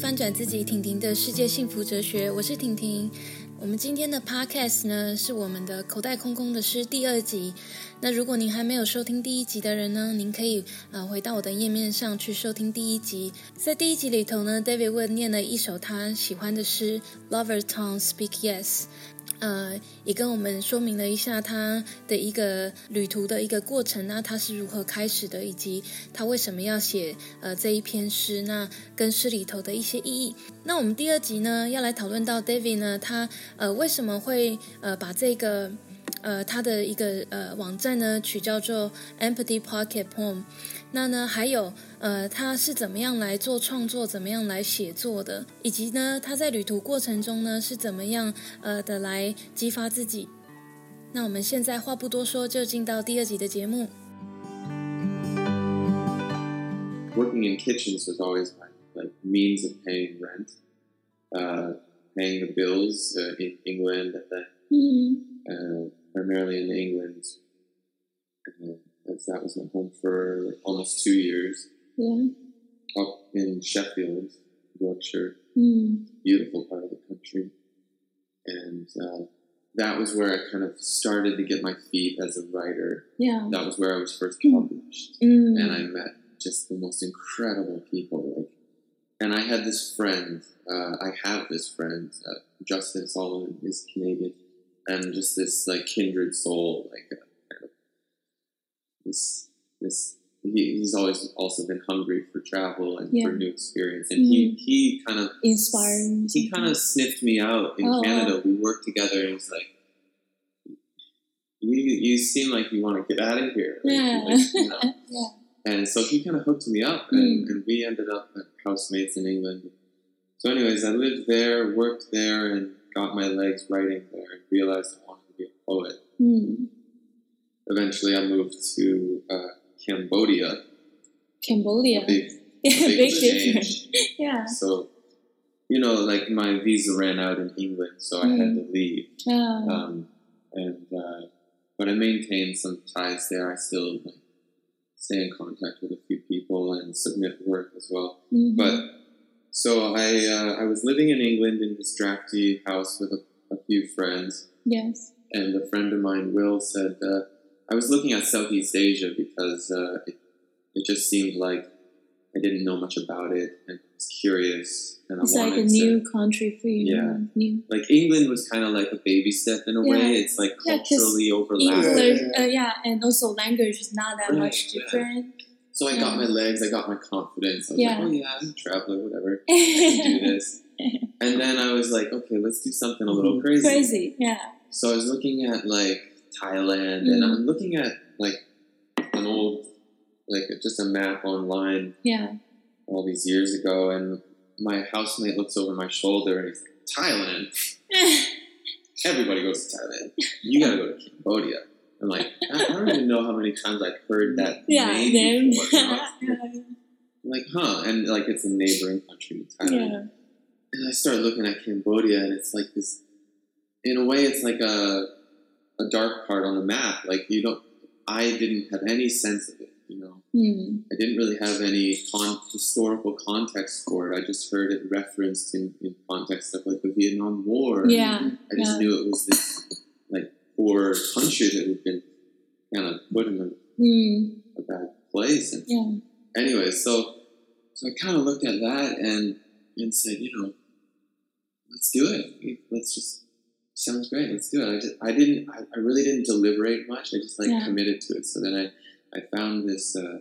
翻转自己，婷婷的世界幸福哲学，我是婷婷。我们今天的 podcast 呢，是我们的口袋空空的诗第二集。那如果您还没有收听第一集的人呢，您可以呃回到我的页面上去收听第一集。在第一集里头呢，David 问念了一首他喜欢的诗，Lover Tongue Speak Yes。呃，也跟我们说明了一下他的一个旅途的一个过程，那他是如何开始的，以及他为什么要写呃这一篇诗，那跟诗里头的一些意义。那我们第二集呢，要来讨论到 David 呢，他呃为什么会呃把这个。呃，他的一个呃网站呢，取叫做 Empty Pocket Poem。那呢，还有呃，他是怎么样来做创作，怎么样来写作的，以及呢，他在旅途过程中呢，是怎么样呃的来激发自己。那我们现在话不多说，就进到第二集的节目。Working in kitchens was always my like means of paying rent, uh, paying the bills uh, in England, and then. Uh, primarily in England. Uh, that was my home for almost two years. Yeah. Up in Sheffield, Yorkshire, mm. beautiful part of the country, and uh, that was where I kind of started to get my feet as a writer. Yeah. That was where I was first published, mm. and I met just the most incredible people. Like, and I had this friend. Uh, I have this friend, uh, Justin Solomon. is Canadian and just this like kindred soul, like this this. He, he's always also been hungry for travel and yeah. for new experience, and mm. he he kind of inspiring. He kind of sniffed me out in oh, Canada. Wow. We worked together, and he's like, "You you seem like you want to get out of here." Like, yeah. Like, you know? yeah. And so he kind of hooked me up, and, mm. and we ended up housemates in England. So, anyways, I lived there, worked there, and got my legs writing there and realized I wanted to be a poet. Mm. Eventually, I moved to uh, Cambodia. Cambodia. Big, big, big difference. yeah. So, you know, like my visa ran out in England, so I had to leave. Oh. Um, and uh, but I maintained some ties there. I still like, stay in contact with a few people and submit work as well. Mm-hmm. But so I uh, I was living in England in this drafty house with a, a few friends. Yes. And a friend of mine, Will, said uh, I was looking at Southeast Asia because uh, it, it just seemed like I didn't know much about it and I was curious. And it's I like a wanted new country for you. Yeah. New. Like England was kind of like a baby step in a Yeah. way. It's like Yeah, 'cause culturally overlapped. English, uh, yeah, and also language is not that Right, much yeah. different. So I got my legs, I got my confidence. I was Yeah. like, oh yeah, I'm a traveler, whatever. I can do this. And then I was like, okay, let's do something a little crazy. Crazy, yeah. So I was looking at like Thailand, and Mm. I'm looking at like an old, like just a map online Yeah. all these years ago, and my housemate looks over my shoulder and he's like, Thailand. Everybody goes to Thailand. You gotta go to Cambodia. I'm like, I don't even know how many times I've heard that yeah, name then. before. you know? I'm like, huh? And like, it's a neighboring country to Thailand. yeah. And I started looking at Cambodia, and it's like this. In a way, it's like a a dark part on the map. Like you don't. I didn't have any sense of it. You know, Hmm. I didn't really have any con- historical context for it. I just heard it referenced in, in context of like the Vietnam War. Yeah. I just yeah. knew it was this like poor country that had been kind of put in a, Hmm. a bad place. And Yeah. anyway, so so I kind of looked at that and and said, you know, let's do it. Let's just sounds great. Let's do it. I just I didn't I, I really didn't deliberate much. I just like Yeah. committed to it. So then I I found this uh,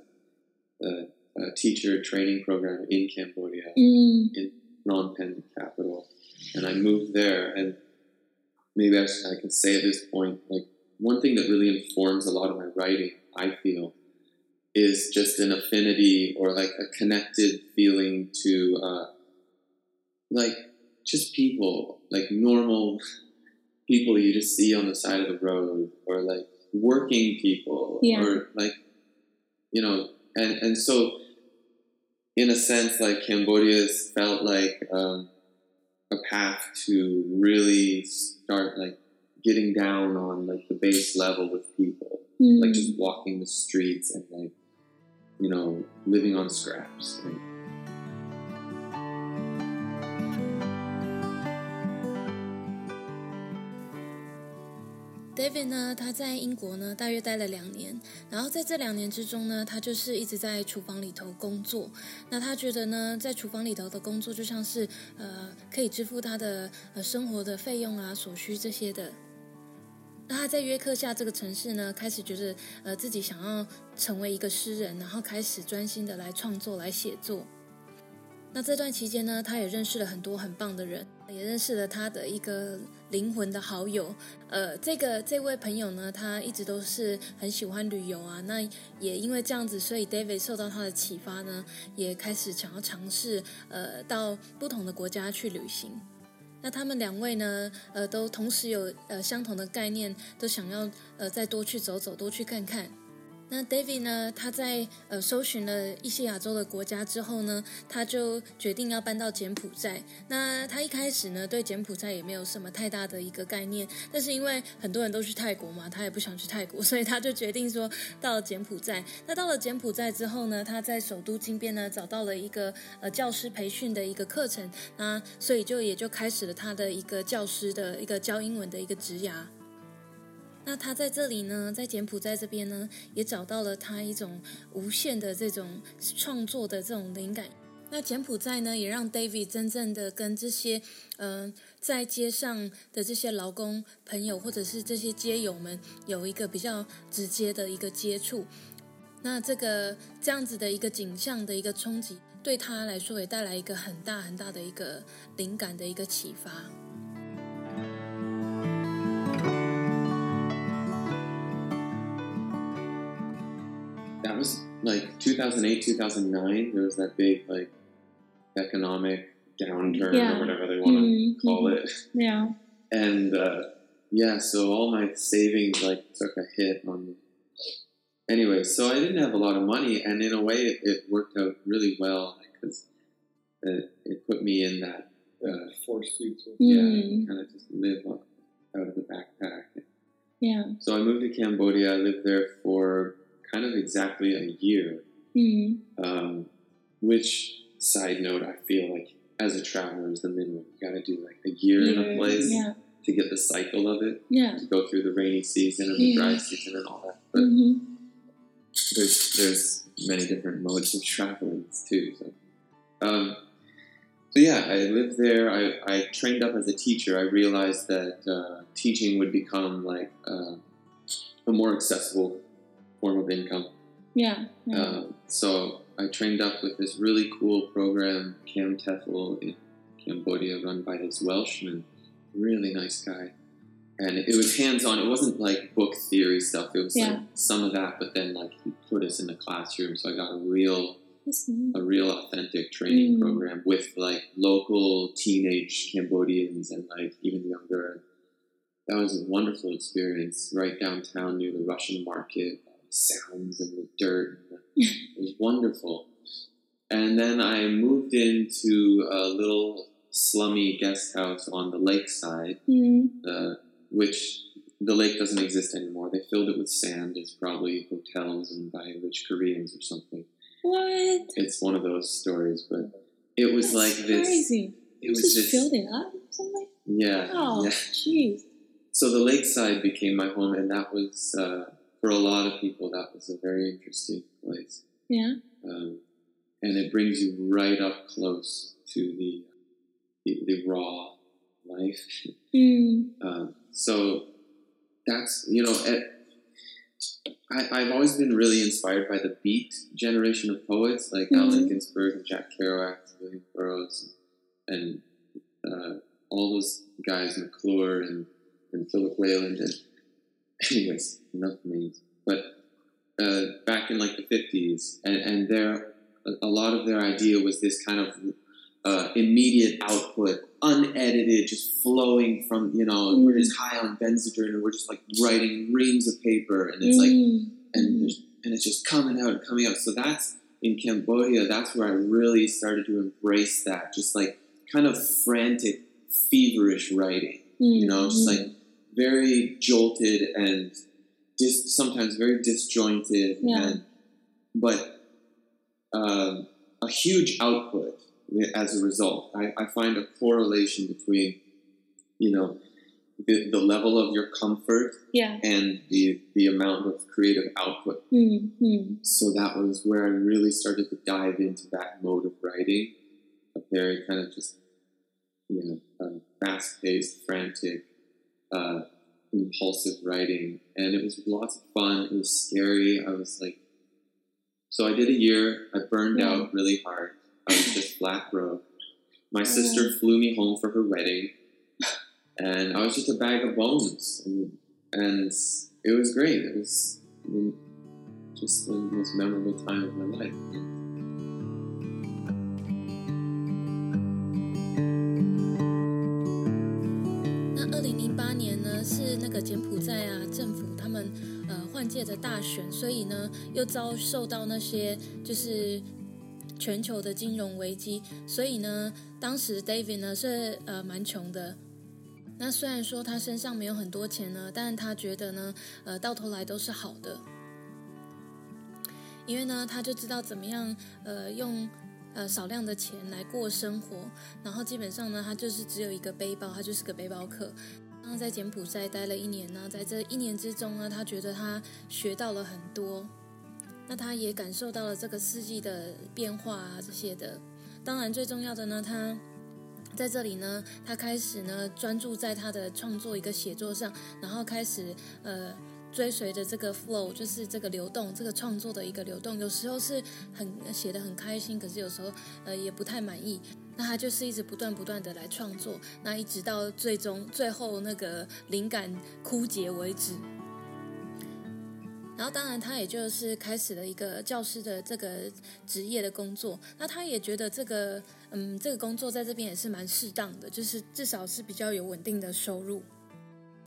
uh, uh, teacher training program in Cambodia, in Phnom Penh, the capital, and I moved there. And maybe I, I can say at this point, like one thing that really informs a lot of my writing, I feel, is just an affinity or like a connected feeling to, uh, like just people, like normal people you just see on the side of the road, or like working people, Yeah. or like you know, and and so in a sense, like Cambodia's felt like um, a path to really start like getting down on like the base level with people, Hmm. like just walking the streets and like you know living on scraps. Like, David 呢，他在英国呢大约待了两年，然后在这两年之中呢，他就是一直在厨房里头工作。那他觉得呢，在厨房里头的工作就像是呃可以支付他的呃生活的费用啊、所需这些的。那他在约克夏这个城市呢，开始觉得呃自己想要成为一个诗人，然后开始专心的来创作、来写作。那这段期间呢，他也认识了很多很棒的人，也认识了他的一个灵魂的好友。呃，这个这位朋友呢，他一直都是很喜欢旅游啊。那也因为这样子，所以 David 受到他的启发呢，也开始想要尝试呃到不同的国家去旅行。那他们两位呢，呃，都同时有呃相同的概念，都想要呃再多去走走，多去看看。那 David 呢，他在呃搜寻了一些亚洲的国家之后呢，他就决定要搬到柬埔寨。那他一开始呢，对柬埔寨也没有什么太大的一个概念，但是因为很多人都去泰国嘛，他也不想去泰国，所以他就决定说到柬埔寨。那到了柬埔寨之后呢，他在首都金边呢找到了一个呃教师培训的一个课程，那所以就也就开始了他的一个教师的一个教英文的一个职涯。那他在这里呢，在柬埔寨这边呢，也找到了他一种无限的这种创作的这种灵感。那柬埔寨呢，也让 David 真正的跟这些嗯在街上的这些劳工朋友，或者是这些街友们，有一个比较直接的一个接触。那这个这样子的一个景象的一个冲击，对他来说也带来一个很大很大的一个灵感的一个启发。That was like 2008 2009 there was that big like economic downturn Yeah. or whatever they want to Mhm, call it Yeah. and uh, yeah so all my savings like took a hit on me anyway so i didn't have a lot of money and in a way it, it worked out really well because it, it put me in that uh, forced you to. yeah Mm. kind of just live up out of the backpack Yeah. so i moved to cambodia i lived there for kind of exactly a year Mm. um, which side note I feel like as a traveler is the minimum. You got to do like a year in a place Yeah. to get the cycle of it, Yeah. to go through the rainy season and the Yeah. dry season and all that. But hmm there's there's many different modes of traveling too. So, um, so yeah, I lived there. I, I trained up as a teacher. I realized that uh, teaching would become like uh, a more accessible form of income. Yeah. Yeah. Um, so I trained up with this really cool program, CamTEFL in Cambodia, run by this Welshman, really nice guy. And it was hands on. It wasn't like book theory stuff. It was like some of that, but then like he put us in the classroom. So I got a real, a real authentic training Mm. program with like local teenage Cambodians and like even younger. That was a wonderful experience. Right downtown near the Russian market, sounds and the dirt. It was wonderful. And then I moved into a little slummy guest house on the lakeside, Mm. uh, which the lake doesn't exist anymore. They filled it with sand. It's probably hotels and by rich Koreans or something. What? It's one of those stories, but it was That's like this. Crazy. It was just filled it up or something. Yeah. Oh, yeah. jeez. So the lakeside became my home, and that was uh, for a lot of people. That was a very interesting place. Yeah. um, and it brings you right up close to the the, the raw life. Mm. Um, so that's you know, it, I, I've always been really inspired by the beat generation of poets like Allen Mhm. Ginsberg and Jack Kerouac, and William Burroughs, and uh, all those guys, McClure and, and Philip Whalen, and anyways, enough names. But uh, back in like the fifties, and and their a, lot of their idea was this kind of uh, immediate output, unedited, just flowing from you know we're just high on Benzedrine and we're just like writing reams of paper, and it's like Mm. and and it's just coming out and coming out. So that's in Cambodia. That's where I really started to embrace that, just like kind of frantic, feverish writing. Mm. You know, just Mm. like very jolted and dis- sometimes very disjointed, Yeah. and but um, a huge output as a result. I, I find a correlation between, you know, the, the level of your comfort Yeah. and the the amount of creative output. Mm, mm, So that was where I really started to dive into that mode of writing, a very kind of just you know um, fast paced, frantic, uh, impulsive writing, and it was lots of fun. It was scary. I was like, so I did a year. I burned Yeah. out really hard. I was just flat broke. My sister flew me home for her wedding, and I was just a bag of bones. And, and it was great. It was mm, just the most memorable time of my life. 换届的大选，所以呢又遭受到那些就是全球的金融危机，所以呢当时 David 呢是呃蛮穷的。那虽然说他身上没有很多钱呢，但是他觉得呢呃到头来都是好的，因为呢他就知道怎么样呃用。呃，少量的钱来过生活，然后基本上呢，他就是只有一个背包，他就是个背包客。然后在柬埔寨待了一年呢，在这一年之中呢，他觉得他学到了很多，那他也感受到了这个四季的变化啊这些的。当然最重要的呢，他在这里呢，他开始呢专注在他的创作一个写作上，然后开始呃追随着这个 flow，就是这个流动，这个创作的一个流动。有时候是很写的很开心，可是有时候呃也不太满意。那他就是一直不断不断的来创作，那一直到最终最后那个灵感枯竭为止。然后，当然，他也就是开始了一个教师的这个职业的工作。那他也觉得这个，嗯，这个工作在这边也是蛮适当的，就是至少是比较有稳定的收入。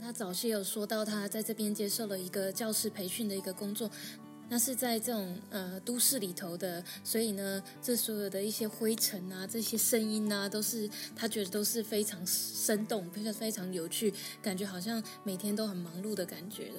他早期有说到，他在这边接受了一个教师培训的一个工作，那是在这种呃都市里头的，所以呢，这所有的一些灰尘啊，这些声音啊，都是他觉得都是非常生动，非常非常有趣，感觉好像每天都很忙碌的感觉的。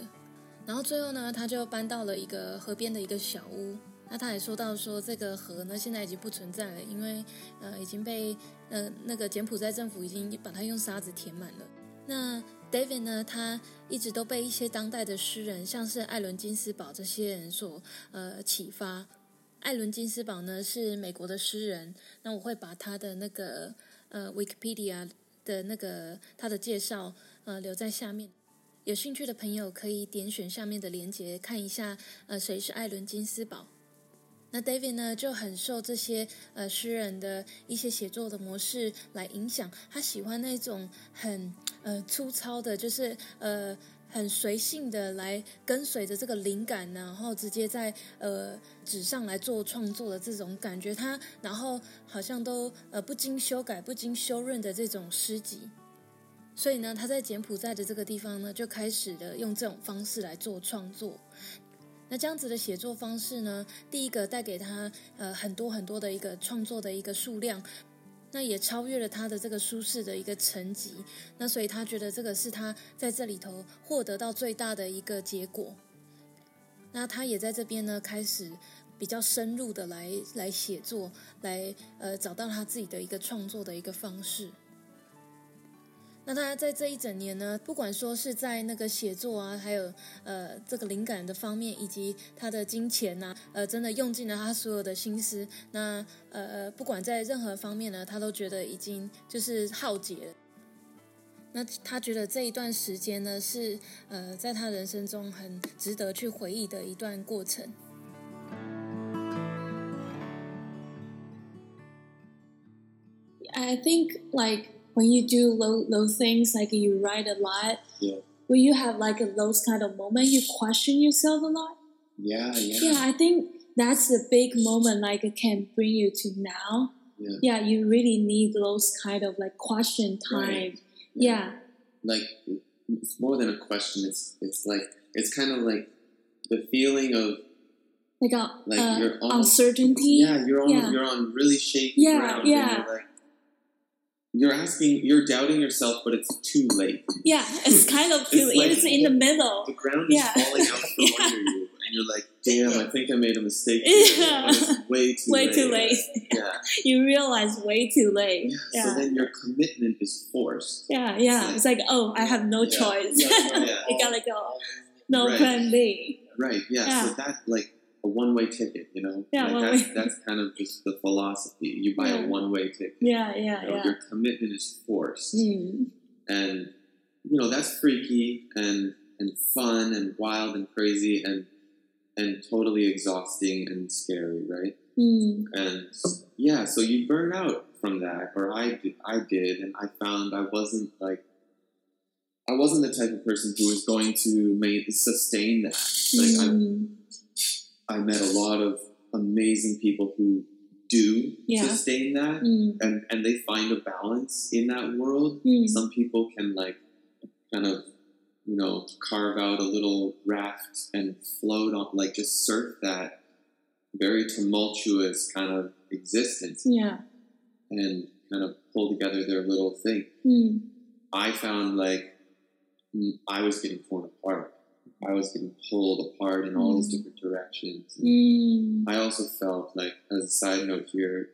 然后最后呢，他就搬到了一个河边的一个小屋。那他也说到说，这个河呢现在已经不存在了，因为呃已经被呃那个柬埔寨政府已经把它用沙子填满了。那 David 呢，他一直都被一些当代的诗人，像是艾伦金斯堡这些人所呃启发。艾伦金斯堡呢是美国的诗人，那我会把他的那个呃 Wikipedia 的那个他的介绍呃留在下面。有兴趣的朋友可以点选下面的链接看一下，呃，谁是艾伦金斯堡？那 David 呢就很受这些呃诗人的一些写作的模式来影响，他喜欢那种很呃粗糙的，就是呃很随性的来跟随着这个灵感，然后直接在呃纸上来做创作的这种感觉。他然后好像都呃不经修改、不经修润的这种诗集。所以呢，他在柬埔寨的这个地方呢，就开始了用这种方式来做创作。那这样子的写作方式呢，第一个带给他呃很多很多的一个创作的一个数量，那也超越了他的这个舒适的一个层级。那所以他觉得这个是他在这里头获得到最大的一个结果。那他也在这边呢，开始比较深入的来来写作，来呃找到他自己的一个创作的一个方式。那他在这一整年呢，不管说是在那个写作啊，还有呃这个灵感的方面，以及他的金钱呐、呃，真的用尽了他所有的心思。那呃，不管在任何方面呢，他都觉得已经就是耗竭了。那他觉得这一段时间呢，是呃在他人生中很值得去回忆的一段过程。I think like when you do low low things, like you write a lot. Yeah. Will you have like a, those kind of moment you question yourself a lot? Yeah, yeah. Yeah, I think that's the big moment. Like it can bring you to now. Yeah. Yeah, you really need those kind of like question time. Right. Yeah. Like it's more than a question. It's it's like it's kind of like the feeling of Like a Like uh, you're almost- uncertainty. yeah, you're on Yeah. you're on really shaky Yeah, ground. yeah. And you're like you're asking, you're doubting yourself, but it's too late. Yeah, it's kind of It's like- it's in the middle. The ground is Yeah. falling out from Yeah. under you, and you're like, damn, I think I made a mistake. Yeah. It's way too way late. too late. Yeah. You realize way too late. yeah. So then your commitment is forced. Yeah, yeah. It's like, oh, I have no choice. Yeah. you gotta go. No Right. plan B. Right. Yeah. So that's like a one-way ticket. You know. Yeah, Like that's, that's kind of just the philosophy. You buy Yeah. a one-way ticket. Yeah, yeah, You know, yeah. Your commitment is forced. Mm. and you know that's freaky and and fun and wild and crazy and and totally exhausting and scary right Mm. and yeah so you burn out from that or i did, i did and i found i wasn't like i wasn't the type of person who was going to make sustain that like Mm. I, met a lot of amazing people who do Yeah. sustain that Mm. and and they find a balance in that world Mm. some people can like kind of you know carve out a little raft and float on like just surf that very tumultuous kind of existence Yeah. and kind of pull together their little thing Mm. i found like i was getting torn apart i was getting pulled apart in all these Mm. different directions Mm. I also felt like, as a side note here,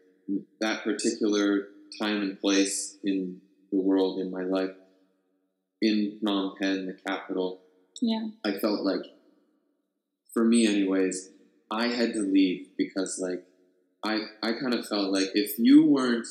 that particular time and place in the world in my life, in Phnom Penh, the capital, Yeah. I felt like, for me, anyways, I had to leave because, like, I I kind of felt like if you weren't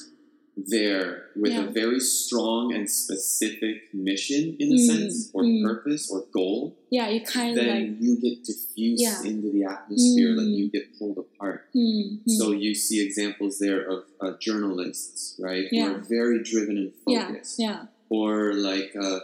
there with Yeah. a very strong and specific mission, in a Mm, sense, or mm. purpose or goal, Yeah, you kind of then like. you get diffused Yeah. into the atmosphere, like Mm. you get pulled apart. Mm. Mm. So you see examples there of uh, journalists, right, who are very driven and yeah, focused, yeah. or like uh,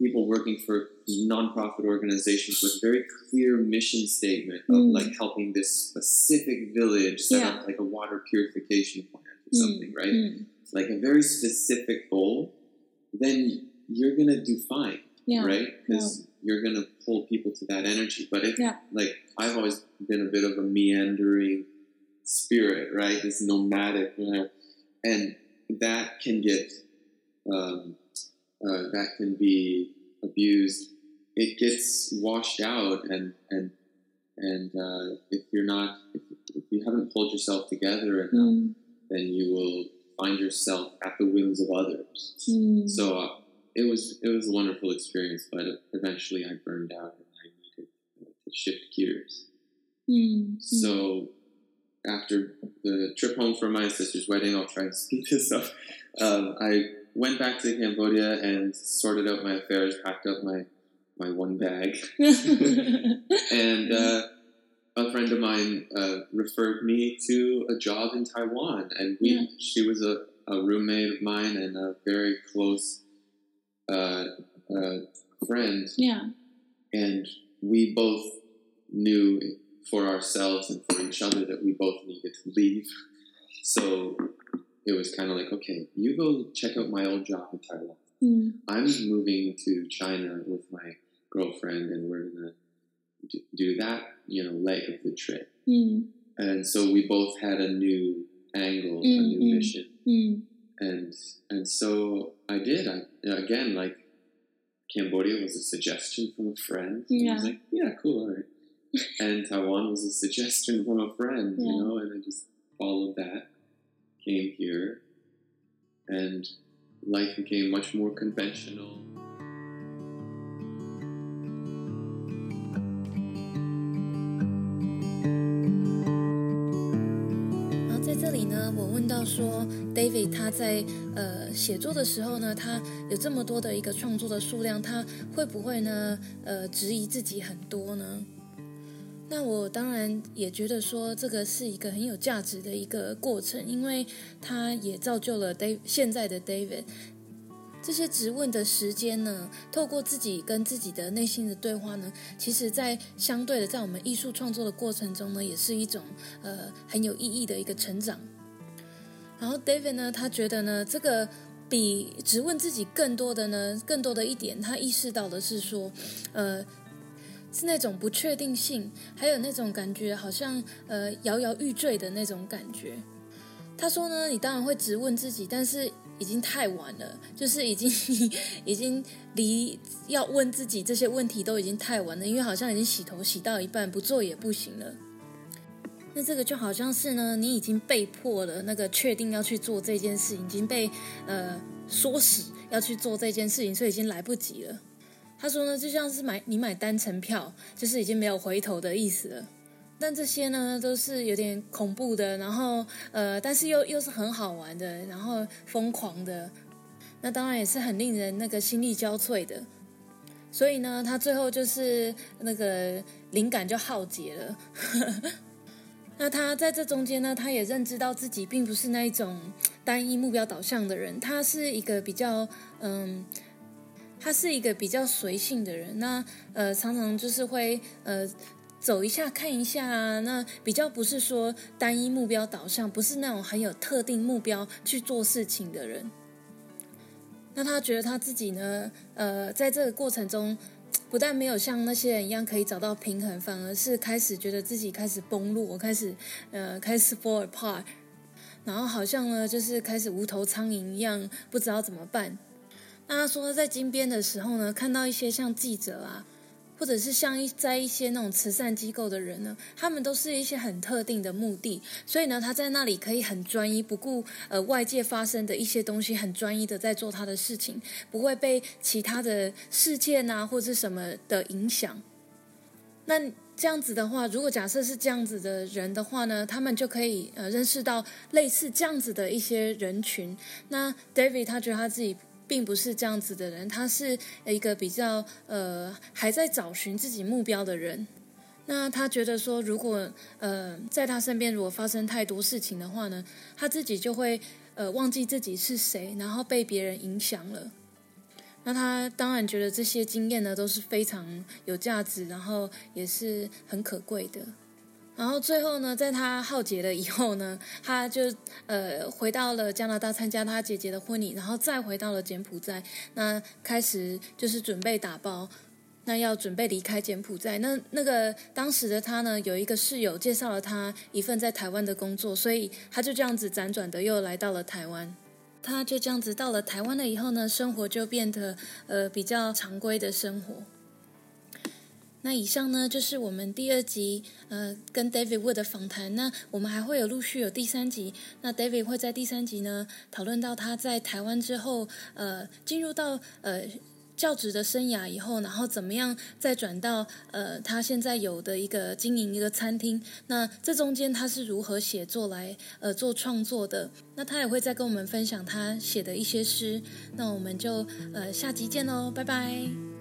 people working for nonprofit organizations with very clear mission statement of Mm. like helping this specific village set Yeah. up like a water purification plant Mm. something, right? Mm. Like a very specific goal, then you're gonna do fine Yeah. right? Because you're gonna pull people to that energy. But if Yeah. like I've always been a bit of a meandering spirit, right? This nomadic, you know, and that can get um, uh, that can be abused. It gets washed out, and and and uh, if you're not, if, if you haven't pulled yourself together enough, Mm. Then you will find yourself at the whims of others. Mm. So uh, it was it was a wonderful experience, but eventually I burned out and I needed to shift gears. Mm. So after the trip home from my sister's wedding, I'll try and speed this up. Um, I went back to Cambodia and sorted out my affairs, packed up my my one bag, and uh, a friend of mine uh, referred me to a job in Taiwan, and we Yeah. she was a, a roommate of mine and a very close uh, uh, friend, yeah. and we both knew for ourselves and for each other that we both needed to leave. So it was kind of like, okay, you go check out my old job in Taiwan. Mm. I'm moving to China with my girlfriend, and we're gonna do, do that, you know, leg of the trip. Mm. And so we both had a new angle, a Mm, new mm. mission, Mm. and and so I did. I again like Cambodia was a suggestion from a friend. And I Yeah. was like, yeah, cool, all right. and Taiwan was a suggestion from a friend, Yeah. you know, and I just followed that, came here, and life became much more conventional. 说，David 他在呃写作的时候呢，他有这么多的一个创作的数量，他会不会呢呃质疑自己很多呢？那我当然也觉得说，这个是一个很有价值的一个过程，因为它也造就了 Dave 现在的 David。这些质问的时间呢，透过自己跟自己的内心的对话呢，其实在相对的，在我们艺术创作的过程中呢，也是一种呃很有意义的一个成长。然后 David 呢，他觉得呢，这个比只问自己更多的呢，更多的一点，他意识到的是说，呃，是那种不确定性，还有那种感觉好像呃摇摇欲坠的那种感觉。他说呢，你当然会直问自己，但是已经太晚了，就是已经 已经离要问自己这些问题都已经太晚了，因为好像已经洗头洗到一半，不做也不行了。那这个就好像是呢，你已经被迫了，那个确定要去做这件事，已经被呃唆使要去做这件事情，所以已经来不及了。他说呢，就像是买你买单程票，就是已经没有回头的意思了。但这些呢，都是有点恐怖的，然后呃，但是又又是很好玩的，然后疯狂的，那当然也是很令人那个心力交瘁的。所以呢，他最后就是那个灵感就耗竭了。那他在这中间呢，他也认知到自己并不是那一种单一目标导向的人，他是一个比较嗯，他是一个比较随性的人。那呃，常常就是会呃走一下看一下啊，那比较不是说单一目标导向，不是那种很有特定目标去做事情的人。那他觉得他自己呢，呃，在这个过程中。不但没有像那些人一样可以找到平衡，反而是开始觉得自己开始崩落，开始呃开始 fall apart，然后好像呢就是开始无头苍蝇一样，不知道怎么办。那他说在金边的时候呢，看到一些像记者啊。或者是像一在一些那种慈善机构的人呢，他们都是一些很特定的目的，所以呢，他在那里可以很专一，不顾呃外界发生的一些东西，很专一的在做他的事情，不会被其他的事件啊或者什么的影响。那这样子的话，如果假设是这样子的人的话呢，他们就可以呃认识到类似这样子的一些人群。那 David 他觉得他自己。并不是这样子的人，他是一个比较呃还在找寻自己目标的人。那他觉得说，如果呃在他身边如果发生太多事情的话呢，他自己就会呃忘记自己是谁，然后被别人影响了。那他当然觉得这些经验呢都是非常有价值，然后也是很可贵的。然后最后呢，在他浩劫了以后呢，他就呃回到了加拿大参加他姐姐的婚礼，然后再回到了柬埔寨，那开始就是准备打包，那要准备离开柬埔寨。那那个当时的他呢，有一个室友介绍了他一份在台湾的工作，所以他就这样子辗转的又来到了台湾。他就这样子到了台湾了以后呢，生活就变得呃比较常规的生活。那以上呢就是我们第二集呃跟 David Wood 的访谈。那我们还会有陆续有第三集。那 David 会在第三集呢讨论到他在台湾之后呃进入到呃教职的生涯以后，然后怎么样再转到呃他现在有的一个经营一个餐厅。那这中间他是如何写作来呃做创作的？那他也会再跟我们分享他写的一些诗。那我们就呃下集见喽，拜拜。